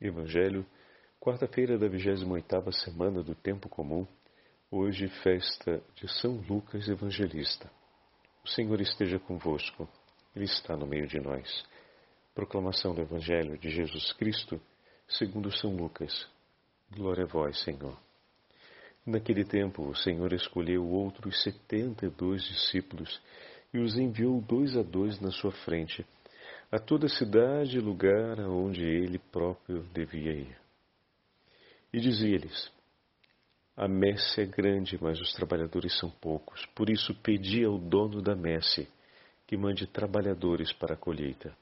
Evangelho, quarta-feira da 28ª semana do tempo comum, hoje festa de São Lucas Evangelista. O Senhor esteja convosco. Ele está no meio de nós. Proclamação do Evangelho de Jesus Cristo, segundo São Lucas. Glória a vós, Senhor. Naquele tempo, o Senhor escolheu outros setenta e dois discípulos e os enviou dois a dois na sua frente a toda cidade e lugar aonde ele próprio devia ir. E dizia-lhes: A messe é grande, mas os trabalhadores são poucos. Por isso pedi ao dono da messe que mande trabalhadores para a colheita.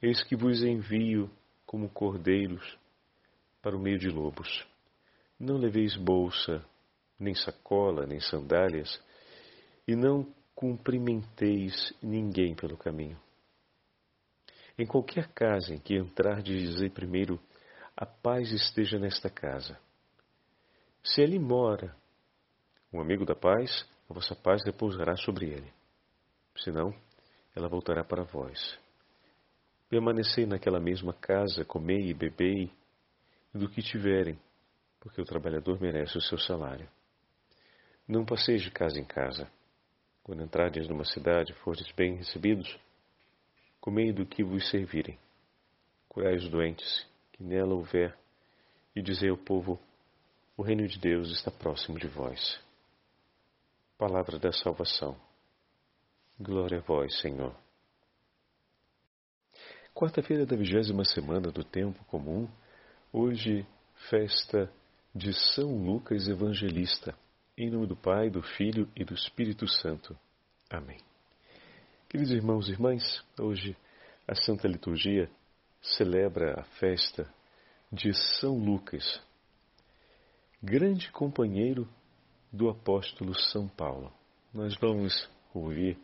Eis que vos envio como cordeiros para o meio de lobos. Não leveis bolsa, nem sacola, nem sandálias, e não cumprimenteis ninguém pelo caminho. Em qualquer casa em que entrar, dizei primeiro: A paz esteja nesta casa. Se ele mora um amigo da paz, a vossa paz repousará sobre ele. Senão, ela voltará para vós. Permanecei naquela mesma casa, comei e bebei do que tiverem, porque o trabalhador merece o seu salário. Não passeis de casa em casa. Quando entrardes numa cidade, fordes bem recebidos, comei do que vos servirem. Curai os doentes, que nela houver, e dizei ao povo: O reino de Deus está próximo de vós. Palavra da salvação. Glória a vós, Senhor. Quarta-feira da vigésima semana do tempo comum, hoje festa de São Lucas Evangelista, em nome do Pai, do Filho e do Espírito Santo. Amém. Queridos irmãos e irmãs, hoje a Santa Liturgia celebra a festa de São Lucas, grande companheiro do apóstolo São Paulo. Nós vamos ouvir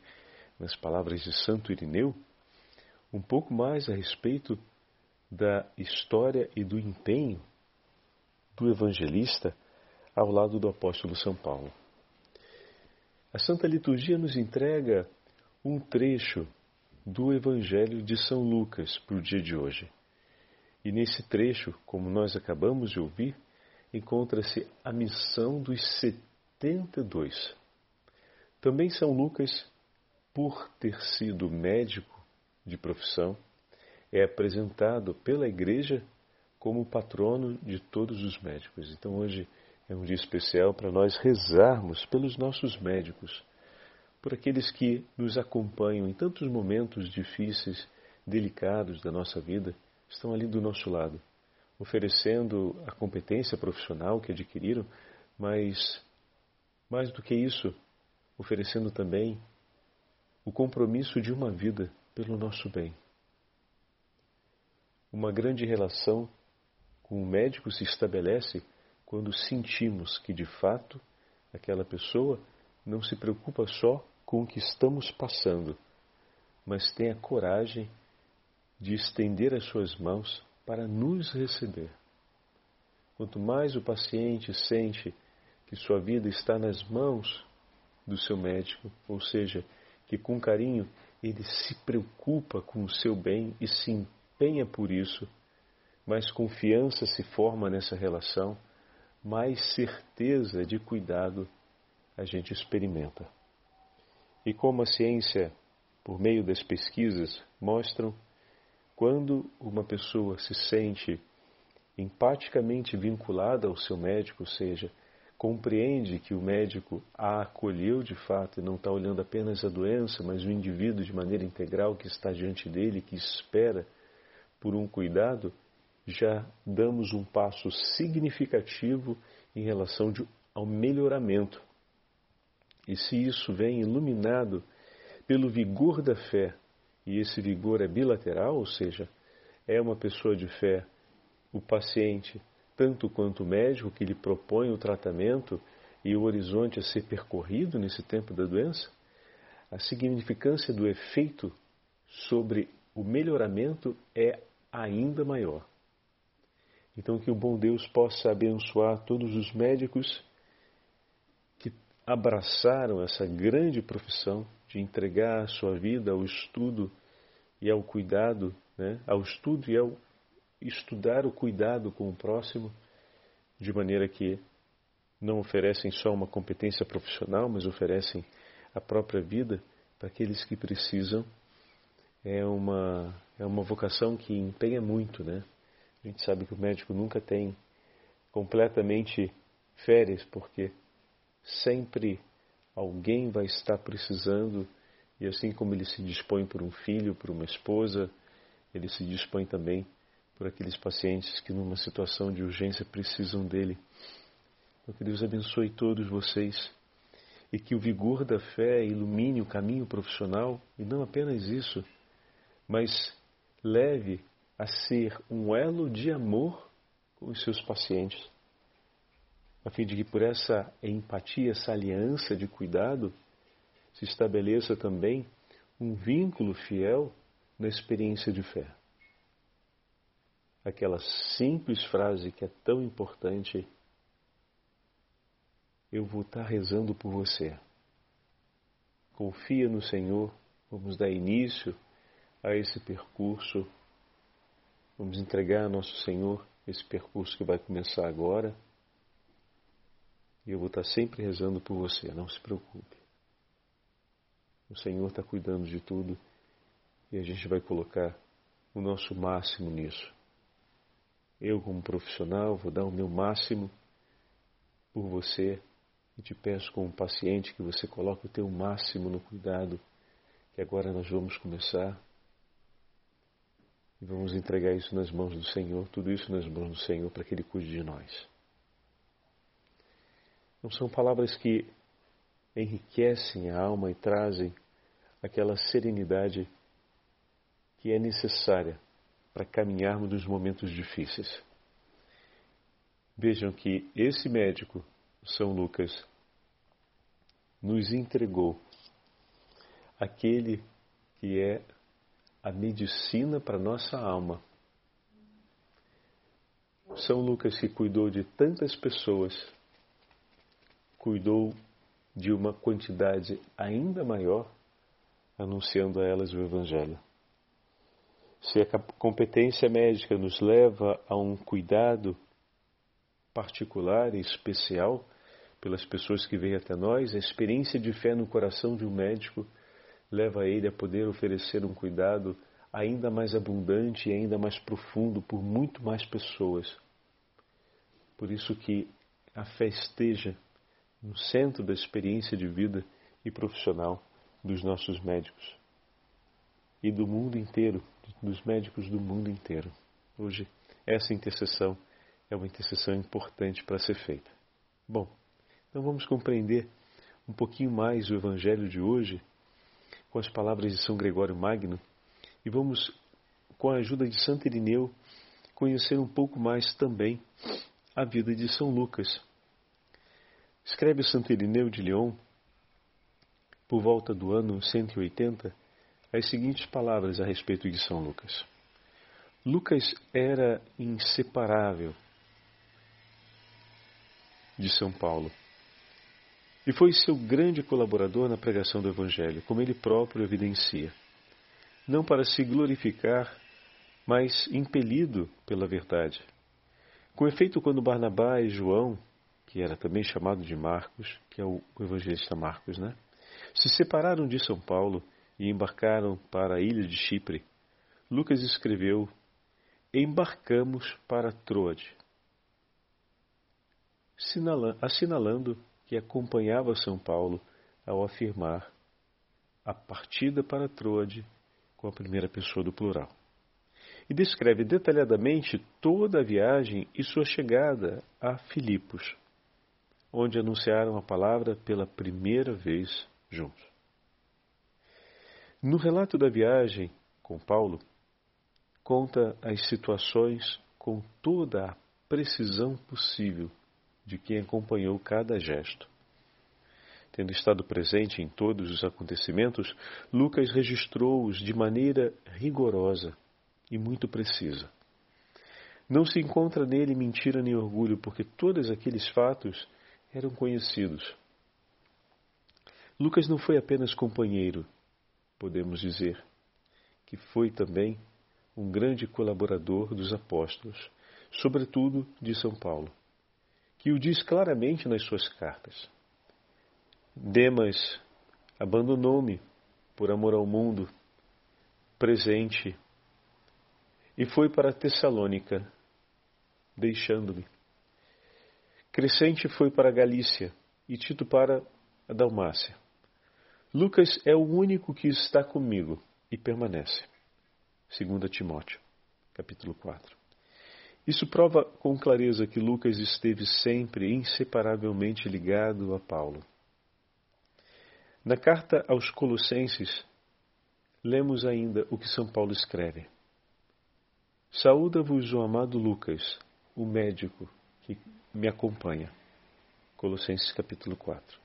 nas palavras de Santo Irineu um pouco mais a respeito da história e do empenho do evangelista ao lado do apóstolo São Paulo. A Santa Liturgia nos entrega um trecho do Evangelho de São Lucas para o dia de hoje. E nesse trecho, como nós acabamos de ouvir, encontra-se a missão dos 72. Também São Lucas, por ter sido médico de profissão, é apresentado pela Igreja como patrono de todos os médicos. Então hoje é um dia especial para nós rezarmos pelos nossos médicos por aqueles que nos acompanham em tantos momentos difíceis, delicados da nossa vida, estão ali do nosso lado, oferecendo a competência profissional que adquiriram, mas mais do que isso, oferecendo também o compromisso de uma vida pelo nosso bem. Uma grande relação com o médico se estabelece quando sentimos que de fato aquela pessoa não se preocupa só com o que estamos passando, mas tem a coragem de estender as suas mãos para nos receber. Quanto mais o paciente sente que sua vida está nas mãos do seu médico, ou seja, que com carinho ele se preocupa com o seu bem e se empenha por isso, mais confiança se forma nessa relação, mais certeza de cuidado a gente experimenta. E como a ciência, por meio das pesquisas, mostram, quando uma pessoa se sente empaticamente vinculada ao seu médico, ou seja, compreende que o médico a acolheu de fato e não está olhando apenas a doença, mas o indivíduo de maneira integral que está diante dele, que espera por um cuidado, já damos um passo significativo em relação de, ao melhoramento e se isso vem iluminado pelo vigor da fé, e esse vigor é bilateral, ou seja, é uma pessoa de fé, o paciente, tanto quanto o médico que lhe propõe o tratamento e o horizonte a ser percorrido nesse tempo da doença, a significância do efeito sobre o melhoramento é ainda maior. Então, que o bom Deus possa abençoar todos os médicos abraçaram essa grande profissão de entregar a sua vida ao estudo e ao cuidado, né, ao estudo e ao estudar o cuidado com o próximo, de maneira que não oferecem só uma competência profissional, mas oferecem a própria vida para aqueles que precisam. É uma, é uma vocação que empenha muito, né? A gente sabe que o médico nunca tem completamente férias, porque sempre alguém vai estar precisando, e assim como ele se dispõe por um filho, por uma esposa, ele se dispõe também por aqueles pacientes que numa situação de urgência precisam dele. Então, que Deus abençoe todos vocês e que o vigor da fé ilumine o caminho profissional e não apenas isso, mas leve a ser um elo de amor com os seus pacientes, a fim de que por essa empatia, essa aliança de cuidado, se estabeleça também um vínculo fiel na experiência de fé. Aquela simples frase que é tão importante: Eu vou estar rezando por você. Confia no Senhor, vamos dar início a esse percurso, vamos entregar a nosso Senhor esse percurso que vai começar agora. E eu vou estar sempre rezando por você, não se preocupe. O Senhor está cuidando de tudo e a gente vai colocar o nosso máximo nisso. Eu, como profissional, vou dar o meu máximo por você e te peço, como paciente, que você coloque o teu máximo no cuidado, que agora nós vamos começar e vamos entregar isso nas mãos do Senhor, tudo isso nas mãos do Senhor, para que Ele cuide de nós. Não são palavras que enriquecem a alma e trazem aquela serenidade que é necessária para caminharmos nos momentos difíceis. Vejam que esse médico, São Lucas, nos entregou aquele que é a medicina para nossa alma. São Lucas, que cuidou de tantas pessoas, cuidou de uma quantidade ainda maior, anunciando a elas o Evangelho. Se a competência médica nos leva a um cuidado particular e especial pelas pessoas que vêm até nós, a experiência de fé no coração de um médico leva ele a poder oferecer um cuidado ainda mais abundante e ainda mais profundo por muito mais pessoas. Por isso que a fé esteja no centro da experiência de vida e profissional dos nossos médicos e do mundo inteiro, dos médicos do mundo inteiro. Hoje, essa intercessão é uma intercessão importante para ser feita. Bom, então vamos compreender um pouquinho mais o Evangelho de hoje com as palavras de São Gregório Magno e vamos, com a ajuda de Santo Irineu, conhecer um pouco mais também a vida de São Lucas. Escreve Santo Irineu de Lyon, por volta do ano 180, as seguintes palavras a respeito de São Lucas. Lucas era inseparável de São Paulo e foi seu grande colaborador na pregação do Evangelho, como ele próprio evidencia. Não para se glorificar, mas impelido pela verdade. Com efeito, quando Barnabá e João, que era também chamado de Marcos, que é o evangelista Marcos, né, se separaram de São Paulo e embarcaram para a ilha de Chipre, Lucas escreveu: Embarcamos para Troade, assinalando que acompanhava São Paulo ao afirmar a partida para Troade com a primeira pessoa do plural. E descreve detalhadamente toda a viagem e sua chegada a Filipos, onde anunciaram a palavra pela primeira vez juntos. No relato da viagem com Paulo, conta as situações com toda a precisão possível de quem acompanhou cada gesto. Tendo estado presente em todos os acontecimentos, Lucas registrou-os de maneira rigorosa e muito precisa. Não se encontra nele mentira nem orgulho, porque todos aqueles fatos eram conhecidos. Lucas não foi apenas companheiro, podemos dizer, que foi também um grande colaborador dos apóstolos, sobretudo de São Paulo, que o diz claramente nas suas cartas. Demas abandonou-me por amor ao mundo presente e foi para Tessalônica, deixando-me. Crescente foi para a Galícia e Tito para a Dalmácia. Lucas é o único que está comigo e permanece. 2 Timóteo, capítulo 4. Isso prova com clareza que Lucas esteve sempre inseparavelmente ligado a Paulo. Na carta aos Colossenses, lemos ainda o que São Paulo escreve. Saúda-vos o amado Lucas, o médico que me acompanha. Colossenses capítulo 4.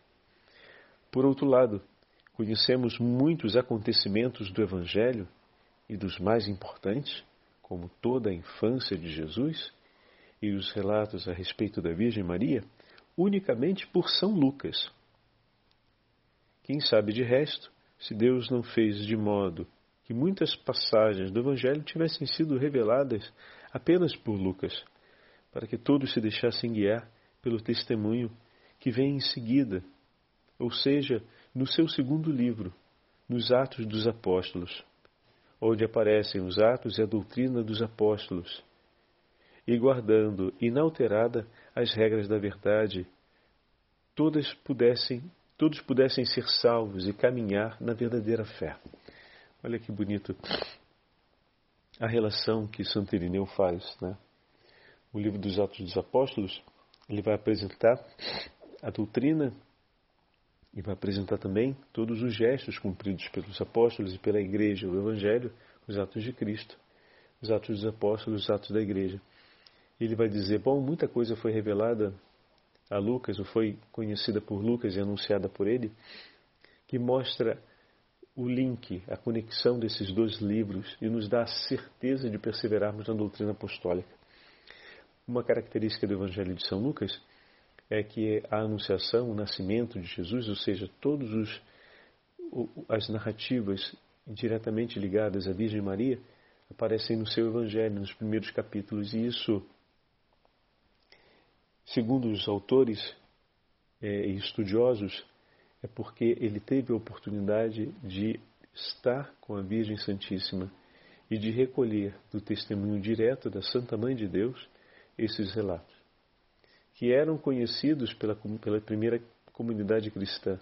Por outro lado, conhecemos muitos acontecimentos do Evangelho e dos mais importantes, como toda a infância de Jesus e os relatos a respeito da Virgem Maria, unicamente por São Lucas. Quem sabe de resto, se Deus não fez de modo que muitas passagens do Evangelho tivessem sido reveladas apenas por Lucas, para que todos se deixassem guiar pelo testemunho que vem em seguida, ou seja, no seu segundo livro, nos Atos dos Apóstolos, onde aparecem os Atos e a doutrina dos Apóstolos, e guardando inalterada as regras da verdade, todas pudessem, todos pudessem ser salvos e caminhar na verdadeira fé. Olha que bonito a relação que Santo Irineu faz, né? O livro dos Atos dos Apóstolos, ele vai apresentar a doutrina e vai apresentar também todos os gestos cumpridos pelos apóstolos e pela igreja, o Evangelho, os atos de Cristo, os atos dos apóstolos, os atos da igreja. Ele vai dizer: bom, muita coisa foi revelada a Lucas, ou foi conhecida por Lucas e anunciada por ele, que mostra o link, a conexão desses dois livros e nos dá a certeza de perseverarmos na doutrina apostólica. Uma característica do Evangelho de São Lucas é que a anunciação, o nascimento de Jesus, ou seja, todas as narrativas diretamente ligadas à Virgem Maria, aparecem no seu Evangelho, nos primeiros capítulos, e isso, segundo os autores é, e estudiosos, é porque ele teve a oportunidade de estar com a Virgem Santíssima e de recolher do testemunho direto da Santa Mãe de Deus esses relatos que eram conhecidos pela, pela primeira comunidade cristã,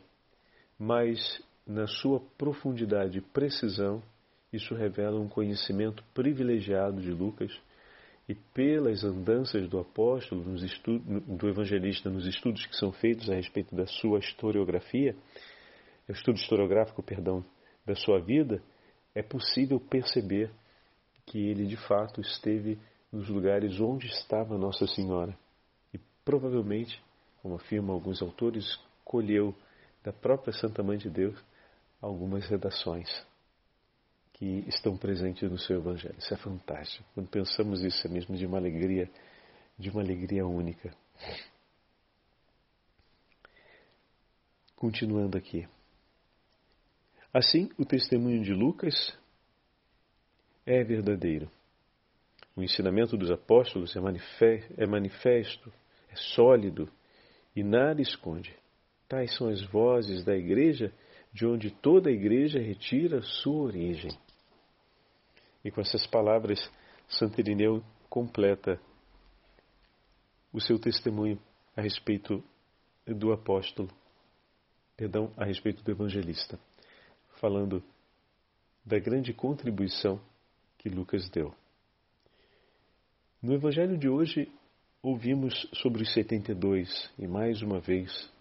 mas na sua profundidade e precisão, isso revela um conhecimento privilegiado de Lucas e pelas andanças do apóstolo, nos do evangelista, nos estudos que são feitos a respeito da sua historiografia, estudo historiográfico, perdão, da sua vida, é possível perceber que ele de fato esteve nos lugares onde estava Nossa Senhora provavelmente, como afirmam alguns autores, colheu da própria Santa Mãe de Deus algumas redações que estão presentes no seu Evangelho. Isso é fantástico. Quando pensamos isso, é mesmo de uma alegria, de uma alegria única. Continuando aqui. Assim, o testemunho de Lucas é verdadeiro. O ensinamento dos apóstolos é manifesto é sólido e nada esconde. Tais são as vozes da igreja, de onde toda a igreja retira sua origem. E com essas palavras, Santo Irineu completa o seu testemunho a respeito do apóstolo, perdão, a respeito do evangelista, falando da grande contribuição que Lucas deu. No evangelho de hoje, Ouvimos sobre os 72 e mais uma vez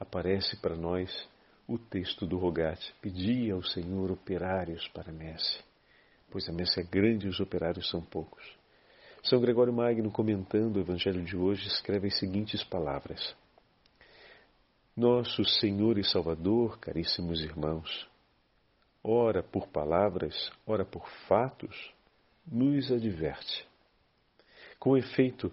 aparece para nós o texto do Rogate. Pedi ao Senhor operários para a messe, pois a messe é grande e os operários são poucos. São Gregório Magno, comentando o Evangelho de hoje, escreve as seguintes palavras: Nosso Senhor e Salvador, caríssimos irmãos, ora por palavras, ora por fatos, nos adverte. Com efeito,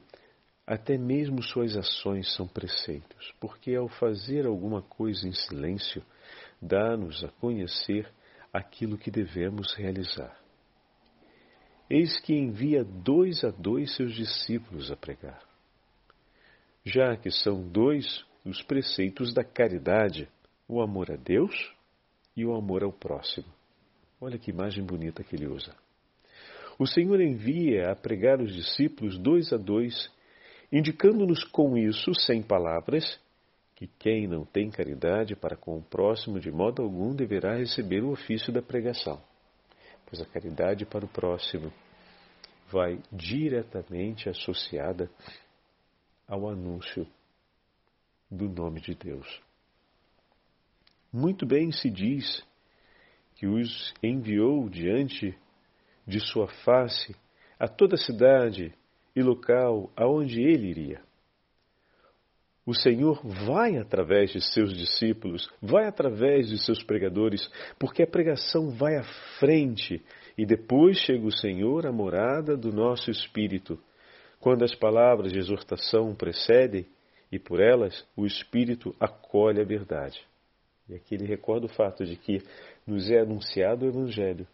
até mesmo suas ações são preceitos, porque ao fazer alguma coisa em silêncio, dá-nos a conhecer aquilo que devemos realizar. eis que envia dois a dois seus discípulos a pregar. Já que são dois os preceitos da caridade, o amor a Deus e o amor ao próximo. Olha que imagem bonita que ele usa. O Senhor envia a pregar os discípulos dois a dois, indicando-nos com isso, sem palavras, que quem não tem caridade para com o próximo de modo algum deverá receber o ofício da pregação, pois a caridade para o próximo vai diretamente associada ao anúncio do nome de Deus. Muito bem se diz que os enviou diante de sua face a toda cidade e local aonde ele iria. O Senhor vai através de seus discípulos, vai através de seus pregadores, porque a pregação vai à frente e depois chega o Senhor à morada do nosso espírito. Quando as palavras de exortação precedem e por elas o espírito acolhe a verdade. E aqui ele recorda o fato de que nos é anunciado o Evangelho,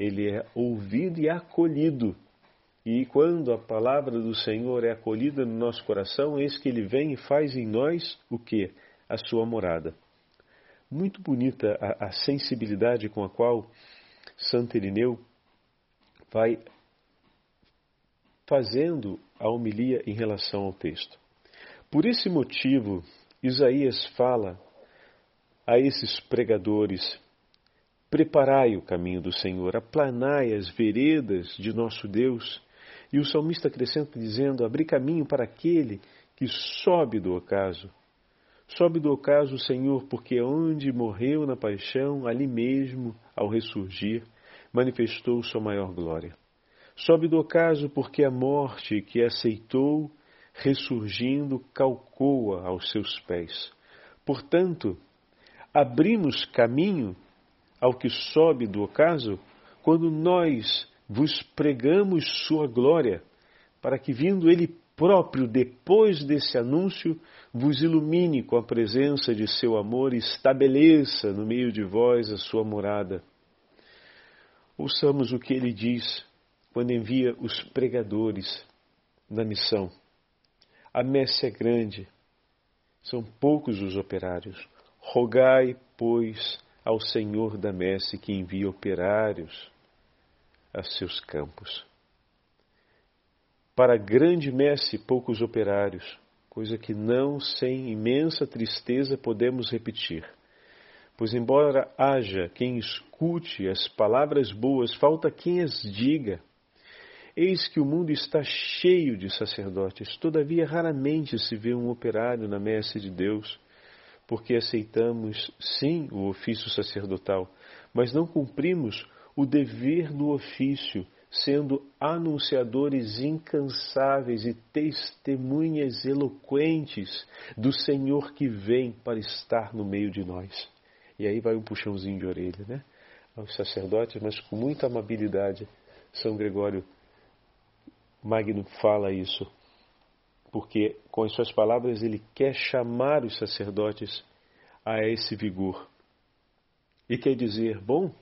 ele é ouvido e acolhido. E quando a palavra do Senhor é acolhida no nosso coração, eis que ele vem e faz em nós o que? A sua morada. Muito bonita a, a sensibilidade com a qual Santo Irineu vai fazendo a homilia em relação ao texto. Por esse motivo, Isaías fala a esses pregadores Preparai o caminho do Senhor, aplanai as veredas de nosso Deus. E o salmista acrescenta dizendo: Abri caminho para aquele que sobe do ocaso. Sobe do ocaso Senhor, porque onde morreu na paixão, ali mesmo, ao ressurgir, manifestou sua maior glória. Sobe do ocaso, porque a morte que aceitou, ressurgindo, calcou-a aos seus pés. Portanto, abrimos caminho ao que sobe do ocaso, quando nós vos pregamos sua glória, para que, vindo ele próprio depois desse anúncio, vos ilumine com a presença de seu amor e estabeleça no meio de vós a sua morada. Ouçamos o que ele diz quando envia os pregadores na missão. A messe é grande, são poucos os operários. Rogai, pois, ao Senhor da messe que envia operários a seus campos. Para a grande messe, poucos operários, coisa que não sem imensa tristeza podemos repetir. Pois, embora haja quem escute as palavras boas, falta quem as diga. Eis que o mundo está cheio de sacerdotes, todavia raramente se vê um operário na messe de Deus porque aceitamos, sim, o ofício sacerdotal, mas não cumprimos o dever do ofício, sendo anunciadores incansáveis e testemunhas eloquentes do Senhor que vem para estar no meio de nós. E aí vai um puxãozinho de orelha, né? Aos sacerdotes, mas com muita amabilidade. São Gregório Magno fala isso porque com as suas palavras ele quer chamar os sacerdotes a esse vigor. E quer dizer, bom,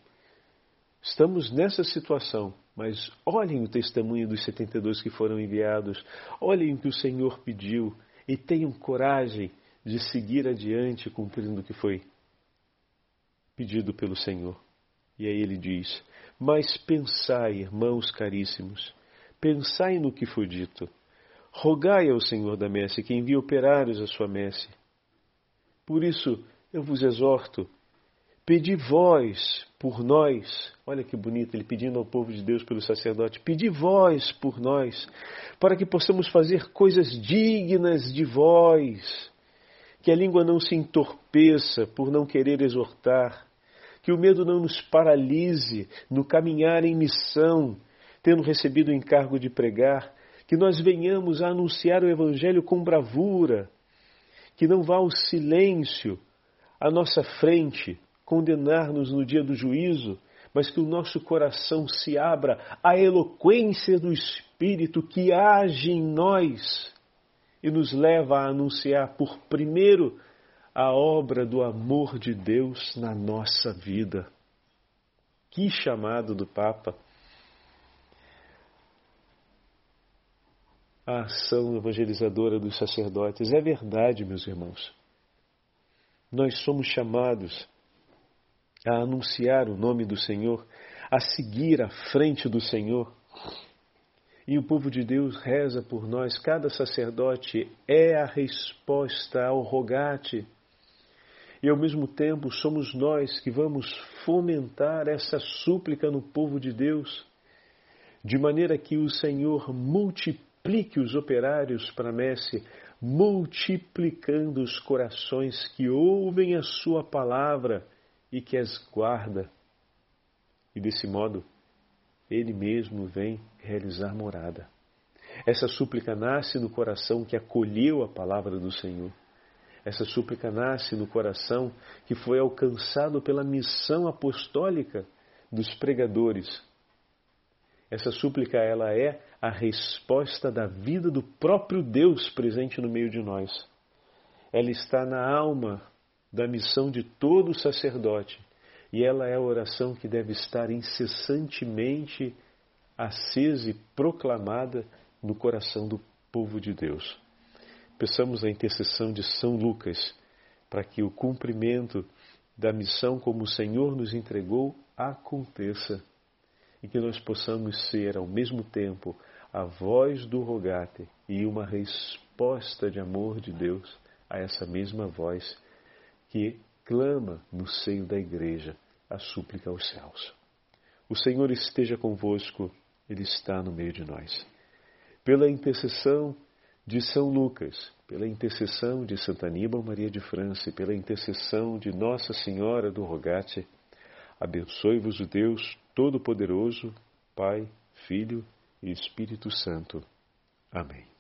estamos nessa situação, mas olhem o testemunho dos 72 que foram enviados, olhem o que o Senhor pediu e tenham coragem de seguir adiante cumprindo o que foi pedido pelo Senhor. E aí ele diz: Mas pensai, irmãos caríssimos, pensai no que foi dito Rogai ao Senhor da messe que envie operários à sua messe. Por isso eu vos exorto, pedi vós por nós, olha que bonito ele pedindo ao povo de Deus pelo sacerdote, pedi vós por nós, para que possamos fazer coisas dignas de vós, que a língua não se entorpeça por não querer exortar, que o medo não nos paralise no caminhar em missão, tendo recebido o encargo de pregar, que nós venhamos a anunciar o Evangelho com bravura, que não vá o silêncio à nossa frente condenar-nos no dia do juízo, mas que o nosso coração se abra à eloquência do Espírito que age em nós e nos leva a anunciar por primeiro a obra do amor de Deus na nossa vida. Que chamado do Papa! A ação evangelizadora dos sacerdotes. É verdade, meus irmãos. Nós somos chamados a anunciar o nome do Senhor, a seguir à frente do Senhor. E o povo de Deus reza por nós. Cada sacerdote é a resposta ao rogate. E ao mesmo tempo somos nós que vamos fomentar essa súplica no povo de Deus, de maneira que o Senhor multiplique os operários para messe, multiplicando os corações que ouvem a Sua palavra e que as guarda. E desse modo, Ele mesmo vem realizar morada. Essa súplica nasce no coração que acolheu a palavra do Senhor. Essa súplica nasce no coração que foi alcançado pela missão apostólica dos pregadores. Essa súplica ela é a resposta da vida do próprio Deus presente no meio de nós. Ela está na alma da missão de todo sacerdote. E ela é a oração que deve estar incessantemente acesa e proclamada no coração do povo de Deus. Peçamos a intercessão de São Lucas para que o cumprimento da missão como o Senhor nos entregou aconteça e que nós possamos ser ao mesmo tempo a voz do rogate e uma resposta de amor de Deus a essa mesma voz que clama no seio da igreja a súplica aos céus. O Senhor esteja convosco, Ele está no meio de nós. Pela intercessão de São Lucas, pela intercessão de Santa Aníbal Maria de França e pela intercessão de Nossa Senhora do Rogate, abençoe-vos o Deus Todo-Poderoso, Pai, Filho e Espírito Santo. Amém.